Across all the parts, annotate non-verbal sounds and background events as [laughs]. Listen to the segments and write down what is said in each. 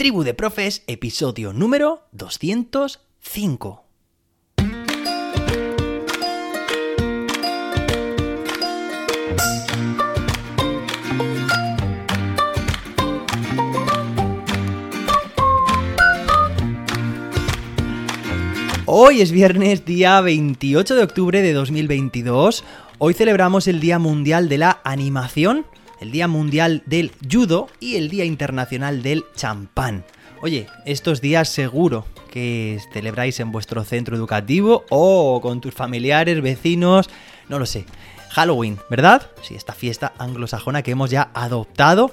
Tribu de Profes, episodio número 205. Hoy es viernes, día 28 de octubre de 2022. Hoy celebramos el Día Mundial de la Animación el Día Mundial del Judo y el Día Internacional del Champán. Oye, estos días seguro que celebráis en vuestro centro educativo o con tus familiares, vecinos, no lo sé. Halloween, ¿verdad? Sí, esta fiesta anglosajona que hemos ya adoptado.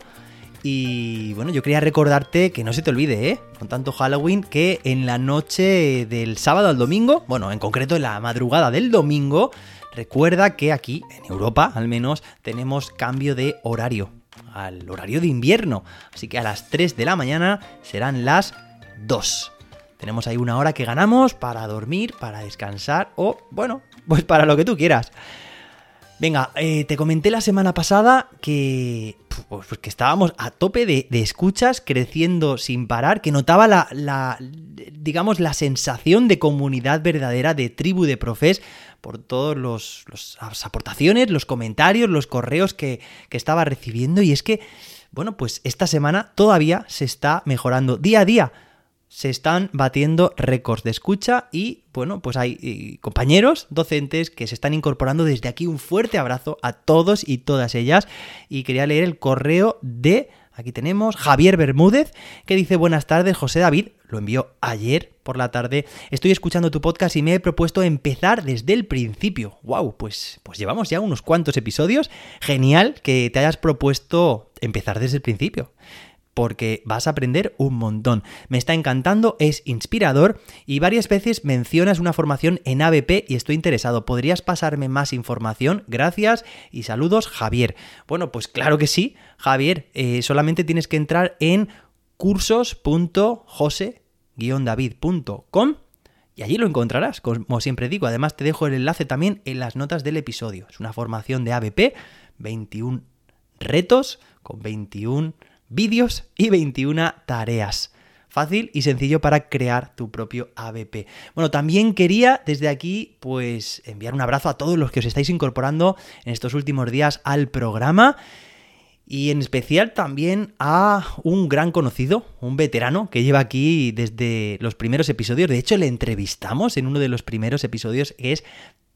Y bueno, yo quería recordarte que no se te olvide, ¿eh? Con tanto Halloween, que en la noche del sábado al domingo, bueno, en concreto en la madrugada del domingo, Recuerda que aquí, en Europa al menos, tenemos cambio de horario, al horario de invierno. Así que a las 3 de la mañana serán las 2. Tenemos ahí una hora que ganamos para dormir, para descansar o, bueno, pues para lo que tú quieras. Venga, eh, te comenté la semana pasada que, pues, pues que estábamos a tope de, escuchas, creciendo sin parar, que notaba la, la, digamos, la sensación de comunidad verdadera, de tribu de profes, por todas las aportaciones, los comentarios, los correos que, que estaba recibiendo. Y es que, bueno, pues esta semana todavía se está mejorando día a día se están batiendo récords de escucha y bueno, pues hay eh, compañeros docentes que se están incorporando desde aquí. Un fuerte abrazo a todos y todas ellas y quería leer el correo de Aquí tenemos Javier Bermúdez que dice buenas tardes José David, lo envió ayer por la tarde. Estoy escuchando tu podcast y me he propuesto empezar desde el principio. ¡Wow! Pues, pues llevamos ya unos cuantos episodios. Genial que te hayas propuesto empezar desde el principio porque vas a aprender un montón. Me está encantando, es inspirador y varias veces mencionas una formación en ABP y estoy interesado. ¿Podrías pasarme más información? Gracias y saludos, Javier. Bueno, pues claro que sí, Javier. Eh, solamente tienes que entrar en cursos.jose-david.com y allí lo encontrarás, como siempre digo. Además te dejo el enlace también en las notas del episodio. Es una formación de ABP, 21 retos con 21 vídeos y 21 tareas. Fácil y sencillo para crear tu propio ABP. Bueno, también quería desde aquí pues enviar un abrazo a todos los que os estáis incorporando en estos últimos días al programa y en especial también a un gran conocido, un veterano que lleva aquí desde los primeros episodios. De hecho, le entrevistamos en uno de los primeros episodios, que es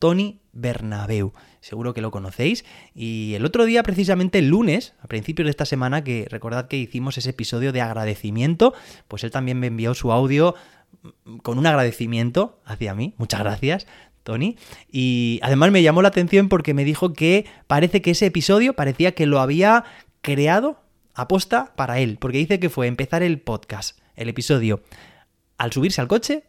Tony Bernabeu. Seguro que lo conocéis. Y el otro día, precisamente el lunes, a principios de esta semana, que recordad que hicimos ese episodio de agradecimiento, pues él también me envió su audio con un agradecimiento hacia mí. Muchas gracias. Tony. Y además me llamó la atención porque me dijo que parece que ese episodio parecía que lo había creado aposta para él, porque dice que fue empezar el podcast, el episodio, al subirse al coche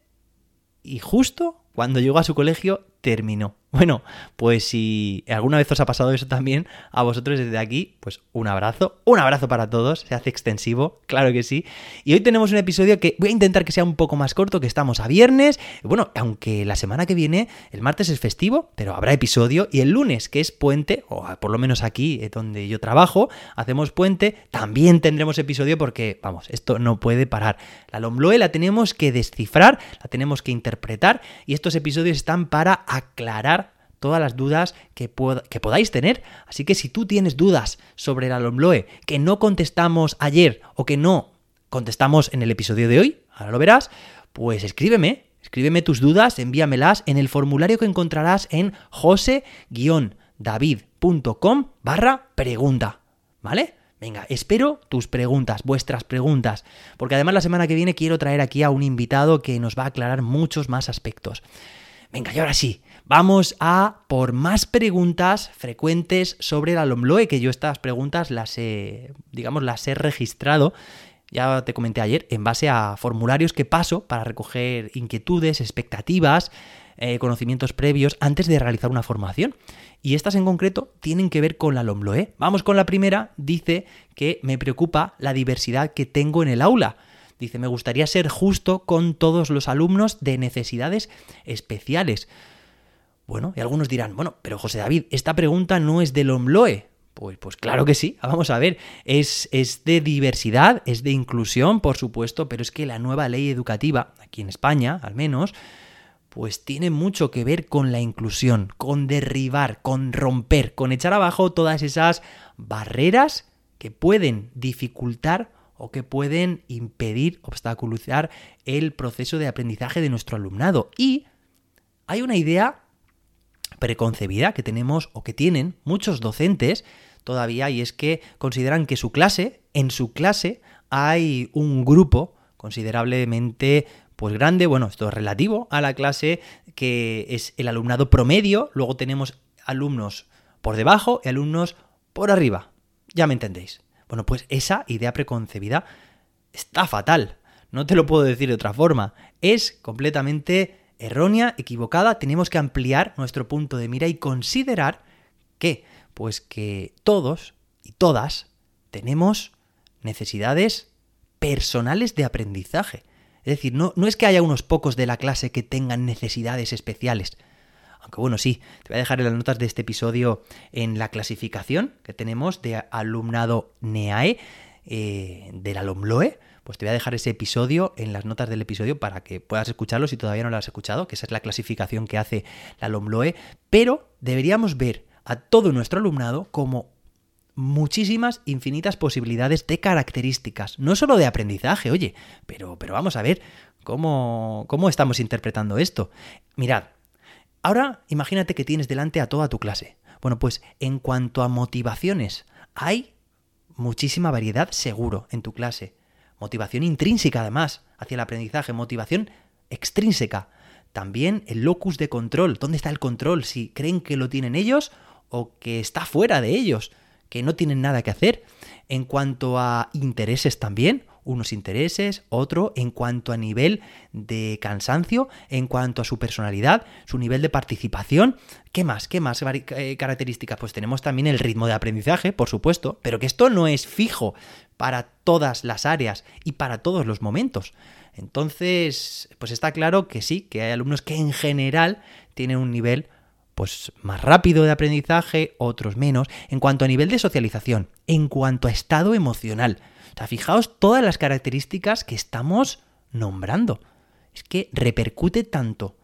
y justo cuando llegó a su colegio terminó. [laughs] Bueno, pues si alguna vez os ha pasado eso también, a vosotros desde aquí, pues un abrazo, un abrazo para todos, se hace extensivo, [laughs] claro que sí. Y hoy tenemos un episodio que voy a intentar que sea un poco más corto, que estamos a viernes. Bueno, aunque la semana que viene, el martes es festivo, pero habrá episodio. Y el lunes, que es puente, o por lo menos aquí eh, donde yo trabajo, hacemos puente, también tendremos episodio porque, vamos, esto no puede parar. La Lombloe la tenemos que descifrar, la tenemos que interpretar, y estos episodios están para aclarar todas las dudas que, podáis tener. Así que si tú tienes dudas sobre la Lombloe que no contestamos ayer o que no contestamos en el episodio de hoy, ahora lo verás, pues escríbeme, escríbeme tus dudas, envíamelas en el formulario que encontrarás en jose-david.com barra pregunta, ¿vale? Venga, espero tus preguntas, vuestras preguntas, porque además la semana que viene quiero traer aquí a un invitado que nos va a aclarar muchos más aspectos. Venga, y ahora sí, vamos a por más preguntas frecuentes sobre la LOMLOE, que yo estas preguntas las he, digamos, las he registrado ya te comenté ayer, en base a formularios que paso para recoger inquietudes, expectativas, eh, conocimientos previos antes de realizar una formación. Y estas en concreto tienen que ver con la LOMLOE. Vamos con la primera, dice que me preocupa la diversidad que tengo en el aula. Dice, me gustaría ser justo con todos los alumnos de necesidades especiales. Bueno, y algunos dirán, bueno, pero José David, esta pregunta no es del OMLOE, Pues, pues claro que sí, vamos a ver, es, es de diversidad, es de inclusión, por supuesto, pero es que la nueva ley educativa, aquí en España al menos, pues tiene mucho que ver con la inclusión, con derribar, con romper, con echar abajo todas esas barreras que pueden dificultar o que pueden impedir, obstaculizar el proceso de aprendizaje de nuestro alumnado. Y hay una idea preconcebida que tenemos o que tienen muchos docentes todavía y es que consideran que su clase, en su clase hay un grupo considerablemente pues grande, bueno, esto es relativo a la clase que es el alumnado promedio, luego tenemos alumnos por debajo y alumnos por arriba. Ya me entendéis. Bueno, pues esa idea preconcebida está fatal. No te lo puedo decir de otra forma. Es completamente errónea, equivocada. Tenemos que ampliar nuestro punto de mira y considerar que, pues que todos y todas tenemos necesidades personales de aprendizaje. Es decir, no, no es que haya unos pocos de la clase que tengan necesidades especiales. Aunque bueno, sí, te voy a dejar en las notas de este episodio en la clasificación que tenemos de alumnado NEAE, eh, del alumloe pues te voy a dejar ese episodio en las notas del episodio para que puedas escucharlo si todavía no lo has escuchado, que esa es la clasificación que hace la LOMLOE, pero deberíamos ver a todo nuestro alumnado como muchísimas, infinitas posibilidades de características, no solo de aprendizaje, oye, pero, pero vamos a ver cómo, cómo estamos interpretando esto. Mirad, ahora imagínate que tienes delante a toda tu clase. Bueno, pues en cuanto a motivaciones, hay muchísima variedad seguro en tu clase. Motivación intrínseca además hacia el aprendizaje, motivación extrínseca. También el locus de control. ¿Dónde está el control? Si creen que lo tienen ellos o que está fuera de ellos, que no tienen nada que hacer. En cuanto a intereses también, unos intereses, otro en cuanto a nivel de cansancio, en cuanto a su personalidad, su nivel de participación. ¿Qué más? ¿Qué más eh, características? Pues tenemos también el ritmo de aprendizaje, por supuesto, pero que esto no es fijo para todas las áreas y para todos los momentos. Entonces, pues está claro que sí, que hay alumnos que en general tienen un nivel pues más rápido de aprendizaje, otros menos, en cuanto a nivel de socialización, en cuanto a estado emocional. O sea, fijaos todas las características que estamos nombrando. Es que repercute tanto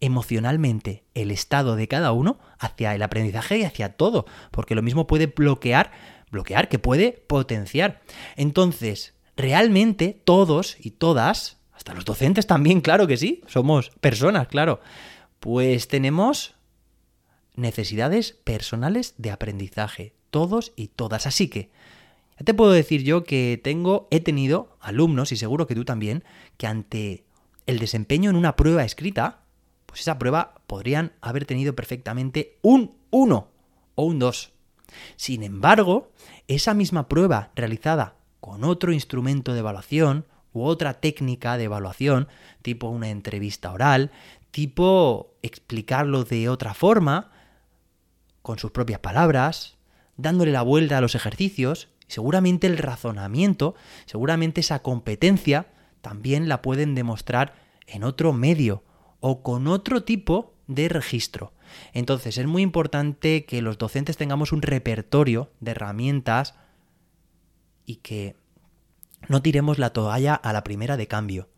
emocionalmente el estado de cada uno hacia el aprendizaje y hacia todo, porque lo mismo puede bloquear bloquear, que puede potenciar. Entonces, realmente todos y todas, hasta los docentes también, claro que sí, somos personas, claro, pues tenemos necesidades personales de aprendizaje, todos y todas. Así que, ya te puedo decir yo que tengo, he tenido alumnos, y seguro que tú también, que ante el desempeño en una prueba escrita, pues esa prueba podrían haber tenido perfectamente un 1 o un 2. Sin embargo, esa misma prueba realizada con otro instrumento de evaluación u otra técnica de evaluación, tipo una entrevista oral, tipo explicarlo de otra forma, con sus propias palabras, dándole la vuelta a los ejercicios, seguramente el razonamiento, seguramente esa competencia, también la pueden demostrar en otro medio o con otro tipo de registro. Entonces es muy importante que los docentes tengamos un repertorio de herramientas y que no tiremos la toalla a la primera de cambio.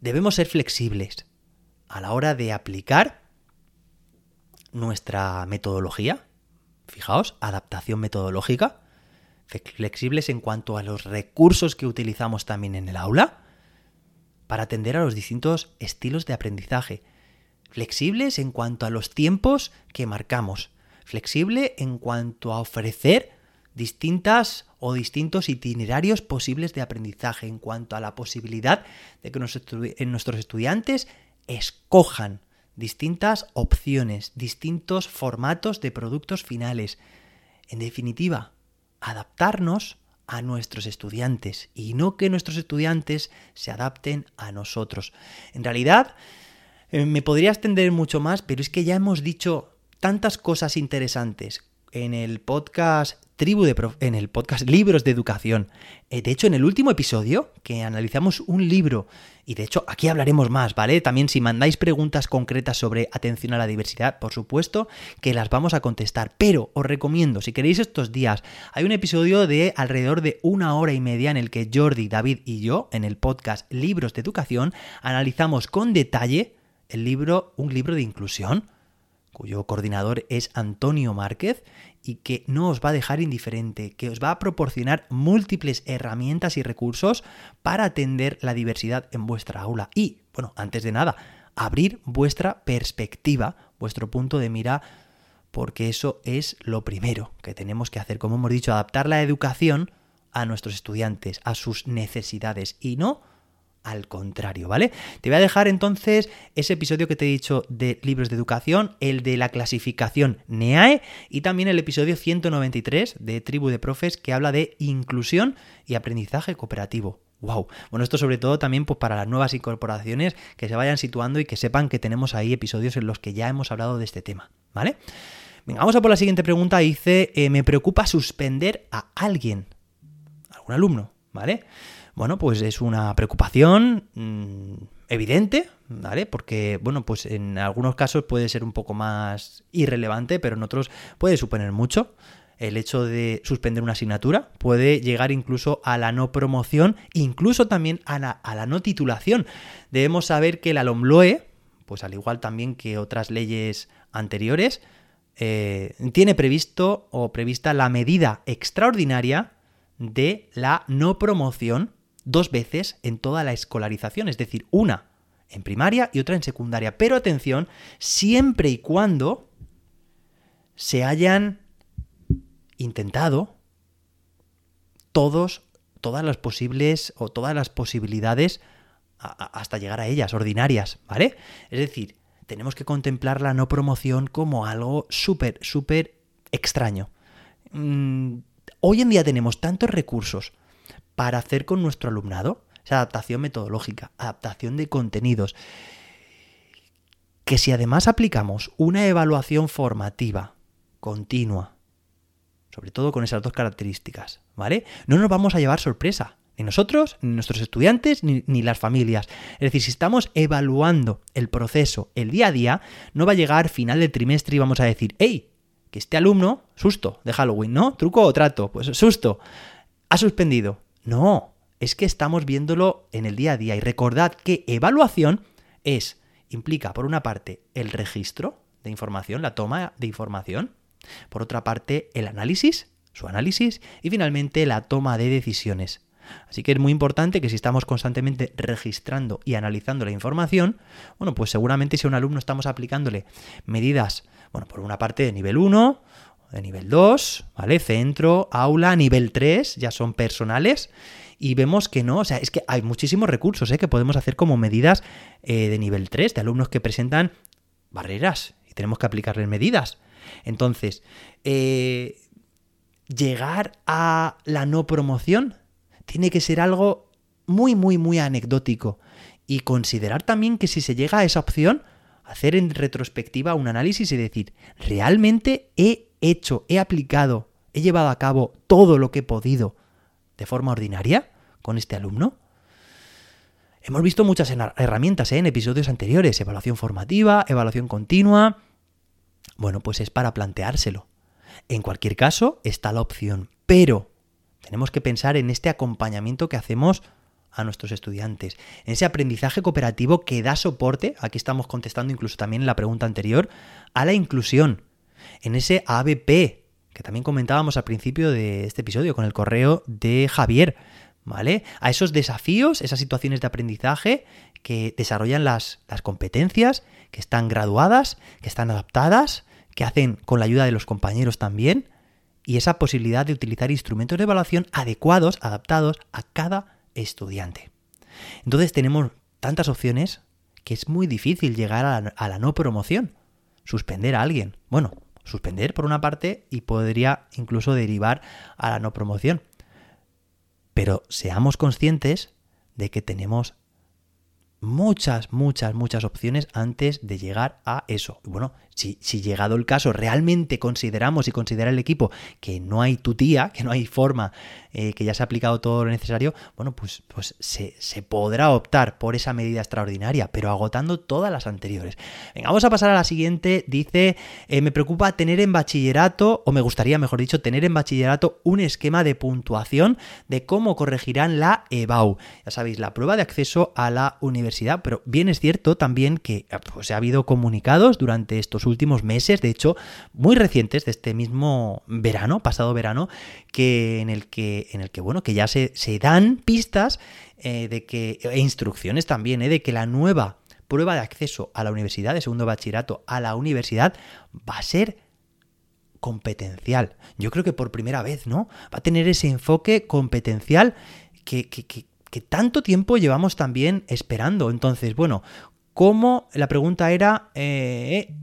Debemos ser flexibles a la hora de aplicar nuestra metodología. Fijaos, adaptación metodológica. Flexibles en cuanto a los recursos que utilizamos también en el aula para atender a los distintos estilos de aprendizaje flexibles en cuanto a los tiempos que marcamos, flexible en cuanto a ofrecer distintas o distintos itinerarios posibles de aprendizaje, en cuanto a la posibilidad de que nuestros estudiantes escojan distintas opciones, distintos formatos de productos finales. En definitiva, adaptarnos a nuestros estudiantes y no que nuestros estudiantes se adapten a nosotros. En realidad, eh, me podría extender mucho más, pero es que ya hemos dicho tantas cosas interesantes en el podcast Tribu de en el podcast Libros de Educación. Eh, de hecho, en el último episodio, que analizamos un libro, y de hecho aquí hablaremos más, ¿vale? También si mandáis preguntas concretas sobre atención a la diversidad, por supuesto que las vamos a contestar. Pero os recomiendo, si queréis estos días, hay un episodio de alrededor de una hora y media en el que Jordi, David y yo, en el podcast Libros de Educación, analizamos con detalle el libro, un libro de inclusión cuyo coordinador es Antonio Márquez y que no os va a dejar indiferente, que os va a proporcionar múltiples herramientas y recursos para atender la diversidad en vuestra aula. Y, bueno, antes de nada, abrir vuestra perspectiva, vuestro punto de mira, porque eso es lo primero que tenemos que hacer, como hemos dicho, adaptar la educación a nuestros estudiantes, a sus necesidades y no al contrario, ¿vale? Te voy a dejar entonces ese episodio que te he dicho de libros de educación, el de la clasificación NEAE y también el episodio 193 de Tribu de Profes que habla de inclusión y aprendizaje cooperativo. Wow. Bueno, esto sobre todo también pues, para las nuevas incorporaciones que se vayan situando y que sepan que tenemos ahí episodios en los que ya hemos hablado de este tema, ¿vale? Venga, vamos a por la siguiente pregunta. Dice, eh, me preocupa suspender a alguien, algún alumno, ¿vale? Bueno, pues es una preocupación mm, evidente, ¿vale? Porque, bueno, pues en algunos casos puede ser un poco más irrelevante, pero en otros puede suponer mucho. El hecho de suspender una asignatura puede llegar incluso a la no promoción, incluso también a la, no titulación. Debemos saber que la LOMLOE, pues al igual también que otras leyes anteriores, eh, tiene previsto o prevista la medida extraordinaria de la no promoción dos veces en toda la escolarización, es decir, una en primaria y otra en secundaria. Pero atención, siempre y cuando se hayan intentado todos, todas las posibles o todas las posibilidades hasta llegar a ellas, ordinarias, ¿vale? Es decir, tenemos que contemplar la no promoción como algo súper, súper extraño. Mm, hoy en día tenemos tantos recursos para hacer con nuestro alumnado, esa adaptación metodológica, adaptación de contenidos, que si además aplicamos una evaluación formativa continua, sobre todo con esas dos características, ¿vale? No nos vamos a llevar sorpresa, ni nosotros, ni nuestros estudiantes, ni, ni, las familias. Es decir, si estamos evaluando el proceso, el día a día, no va a llegar final del trimestre y vamos a decir, hey, que este alumno, susto de Halloween, ¿no? Truco o trato, pues susto, ha suspendido. No, es que estamos viéndolo en el día a día y recordad que evaluación es, implica por una parte el registro de información, la toma de información, por otra parte el análisis, su análisis y finalmente la toma de decisiones. Así que es muy importante que si estamos constantemente registrando y analizando la información, bueno, pues seguramente si a un alumno estamos aplicándole medidas, bueno, por una parte de nivel 1, de nivel 2, ¿vale? Centro, aula, nivel 3, ya son personales. Y vemos que no, o sea, es que hay muchísimos recursos ¿eh? que podemos hacer como medidas eh, de nivel 3, de alumnos que presentan barreras y tenemos que aplicarles medidas. Entonces, eh, llegar a la no promoción tiene que ser algo muy, muy, muy anecdótico. Y considerar también que si se llega a esa opción, hacer en retrospectiva un análisis y decir, ¿realmente he hecho, he aplicado, he llevado a cabo todo lo que he podido de forma ordinaria con este alumno? Hemos visto muchas herramientas ¿eh? en episodios anteriores, evaluación formativa, evaluación continua. Bueno, pues es para planteárselo. En cualquier caso, está la opción, pero tenemos que pensar en este acompañamiento que hacemos a nuestros estudiantes, en ese aprendizaje cooperativo que da soporte, aquí estamos contestando incluso también la pregunta anterior, a la inclusión, en ese ABP, que también comentábamos al principio de este episodio con el correo de Javier, ¿vale? A esos desafíos, esas situaciones de aprendizaje que desarrollan las, las competencias, que están graduadas, que están adaptadas, que hacen con la ayuda de los compañeros también, y esa posibilidad de utilizar instrumentos de evaluación adecuados, adaptados a cada estudiante. Entonces tenemos tantas opciones que es muy difícil llegar a la, a la no promoción, suspender a alguien. Bueno, suspender por una parte y podría incluso derivar a la no promoción. Pero seamos conscientes de que tenemos muchas, muchas, muchas opciones antes de llegar a eso. Bueno, Si, llegado el caso realmente consideramos y considera el equipo que no hay tutía, que no hay forma, eh, que ya se ha aplicado todo lo necesario, bueno, pues, pues se, podrá optar por esa medida extraordinaria, pero agotando todas las anteriores. Venga, vamos a pasar a la siguiente. Dice, eh, me preocupa tener en bachillerato, o me gustaría, mejor dicho, tener en bachillerato un esquema de puntuación de cómo corregirán la EBAU. Ya sabéis, la prueba de acceso a la universidad, pero bien es cierto también que pues, ha habido comunicados durante estos últimos meses, de hecho, muy recientes de este mismo verano, pasado verano, que en el que, en el que bueno, que ya se, se dan pistas eh, de que, e instrucciones también, eh, de que la nueva prueba de acceso a la universidad, de segundo bachillerato a la universidad, va a ser competencial. Yo creo que por primera vez, ¿no? Va a tener ese enfoque competencial que, que, que, tanto tiempo llevamos también esperando. Entonces, bueno, ¿cómo? La pregunta era, eh,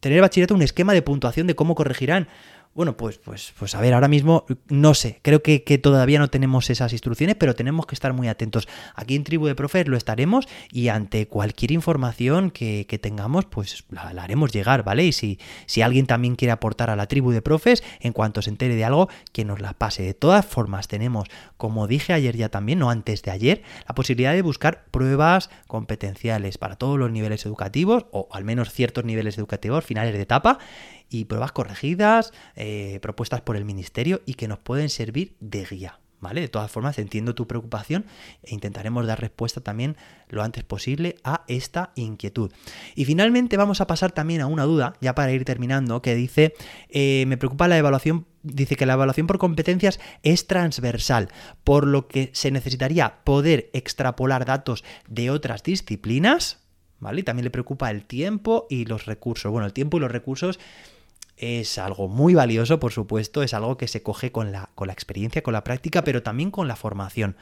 tener bachillerato un esquema de puntuación de cómo corregirán. Bueno, pues, pues, pues a ver, ahora mismo no sé, creo que, todavía no tenemos esas instrucciones, pero tenemos que estar muy atentos. Aquí en Tribu de Profes lo estaremos y ante cualquier información que, tengamos, pues la, haremos llegar, ¿vale? Y si, si alguien también quiere aportar a la Tribu de Profes, en cuanto se entere de algo, que nos la pase. De todas formas, tenemos, como dije ayer ya también, no antes de ayer, la posibilidad de buscar pruebas competenciales para todos los niveles educativos, o al menos ciertos niveles educativos, finales de etapa y pruebas corregidas, eh, propuestas por el ministerio y que nos pueden servir de guía. ¿Vale? De todas formas, entiendo tu preocupación e intentaremos dar respuesta también lo antes posible a esta inquietud. Y finalmente vamos a pasar también a una duda, ya para ir terminando, que dice, eh, me preocupa la evaluación, dice que la evaluación por competencias es transversal, por lo que se necesitaría poder extrapolar datos de otras disciplinas, ¿vale? Y también le preocupa el tiempo y los recursos. Bueno, el tiempo y los recursos es algo muy valioso, por supuesto, es algo que se coge con la, con la experiencia, con la práctica, pero también con la formación.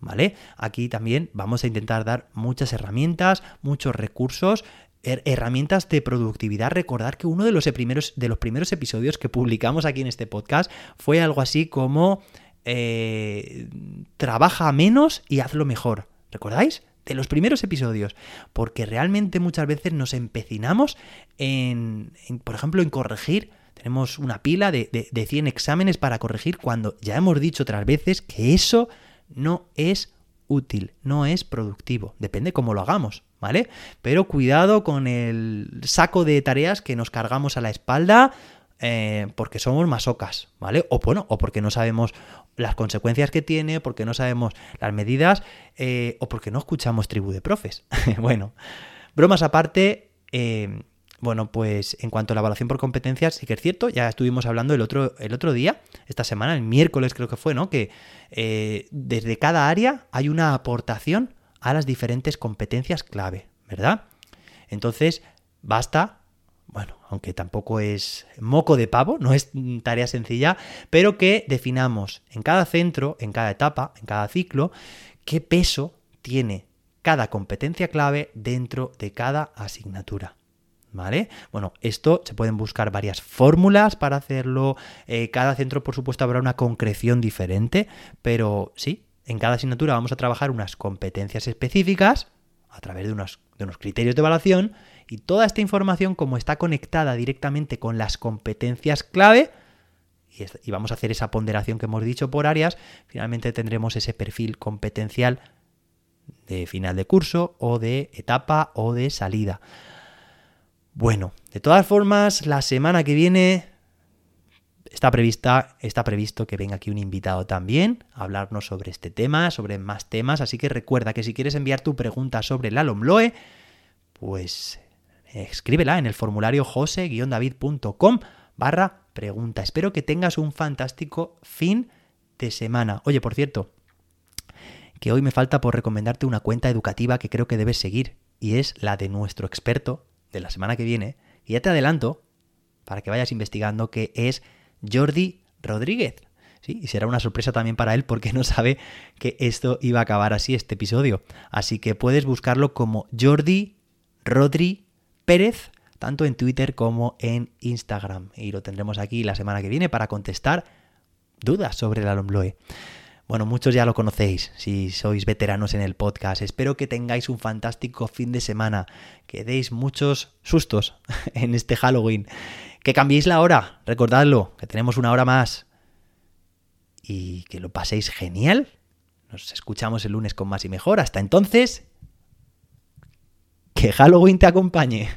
¿Vale? Aquí también vamos a intentar dar muchas herramientas, muchos recursos, herramientas de productividad. Recordar que uno de los, primeros, de los primeros episodios que publicamos aquí en este podcast fue algo así como eh, trabaja menos y hazlo mejor. ¿Recordáis? De los primeros episodios, porque realmente muchas veces nos empecinamos en, por ejemplo, en corregir. Tenemos una pila de, de, de 100 exámenes para corregir cuando ya hemos dicho otras veces que eso no es útil, no es productivo, depende cómo lo hagamos, ¿vale? Pero cuidado con el saco de tareas que nos cargamos a la espalda eh, porque somos masocas, ¿vale? O bueno, o porque no sabemos las consecuencias que tiene, porque no sabemos las medidas, eh, o porque no escuchamos tribu de profes. [laughs] bueno, bromas aparte, eh, bueno, pues en cuanto a la evaluación por competencias, sí que es cierto, ya estuvimos hablando el otro, el otro día, esta semana, el miércoles creo que fue, ¿no? Que desde cada área hay una aportación a las diferentes competencias clave, ¿verdad? Entonces, basta bueno, aunque tampoco es moco de pavo, no es tarea sencilla, pero que definamos en cada centro, en cada etapa, en cada ciclo, qué peso tiene cada competencia clave dentro de cada asignatura. ¿Vale? Bueno, esto se pueden buscar varias fórmulas para hacerlo. Eh, cada centro, por supuesto, habrá una concreción diferente, pero sí, en cada asignatura vamos a trabajar unas competencias específicas a través de unos, unos criterios de evaluación y toda esta información, como está conectada directamente con las competencias clave, y, vamos a hacer esa ponderación que hemos dicho por áreas, finalmente tendremos ese perfil competencial de final de curso o de etapa o de salida. Bueno, de todas formas, la semana que viene está prevista, está previsto que venga aquí un invitado también a hablarnos sobre este tema, sobre más temas, así que recuerda que si quieres enviar tu pregunta sobre la LOMLOE, pues escríbela en el formulario jose-david.com barra pregunta. Espero que tengas un fantástico fin de semana. Oye, por cierto, que hoy me falta por recomendarte una cuenta educativa que creo que debes seguir y es la de nuestro experto de la semana que viene. Y ya te adelanto, para que vayas investigando, que es Jordi Rodríguez. ¿Sí? Y será una sorpresa también para él porque [laughs] no sabe que esto iba a acabar así este episodio. Así que puedes buscarlo como Jordi Rodri Pérez, tanto en Twitter como en Instagram. Y lo tendremos aquí la semana que viene para contestar dudas sobre la LOMLOE. Bueno, muchos ya lo conocéis si sois veteranos en el podcast. Espero que tengáis un fantástico fin de semana, que deis muchos sustos [laughs] en este Halloween, que cambiéis la hora, recordadlo, que tenemos una hora más y que lo paséis genial. Nos escuchamos el lunes con más y mejor. Hasta entonces, que Halloween te acompañe.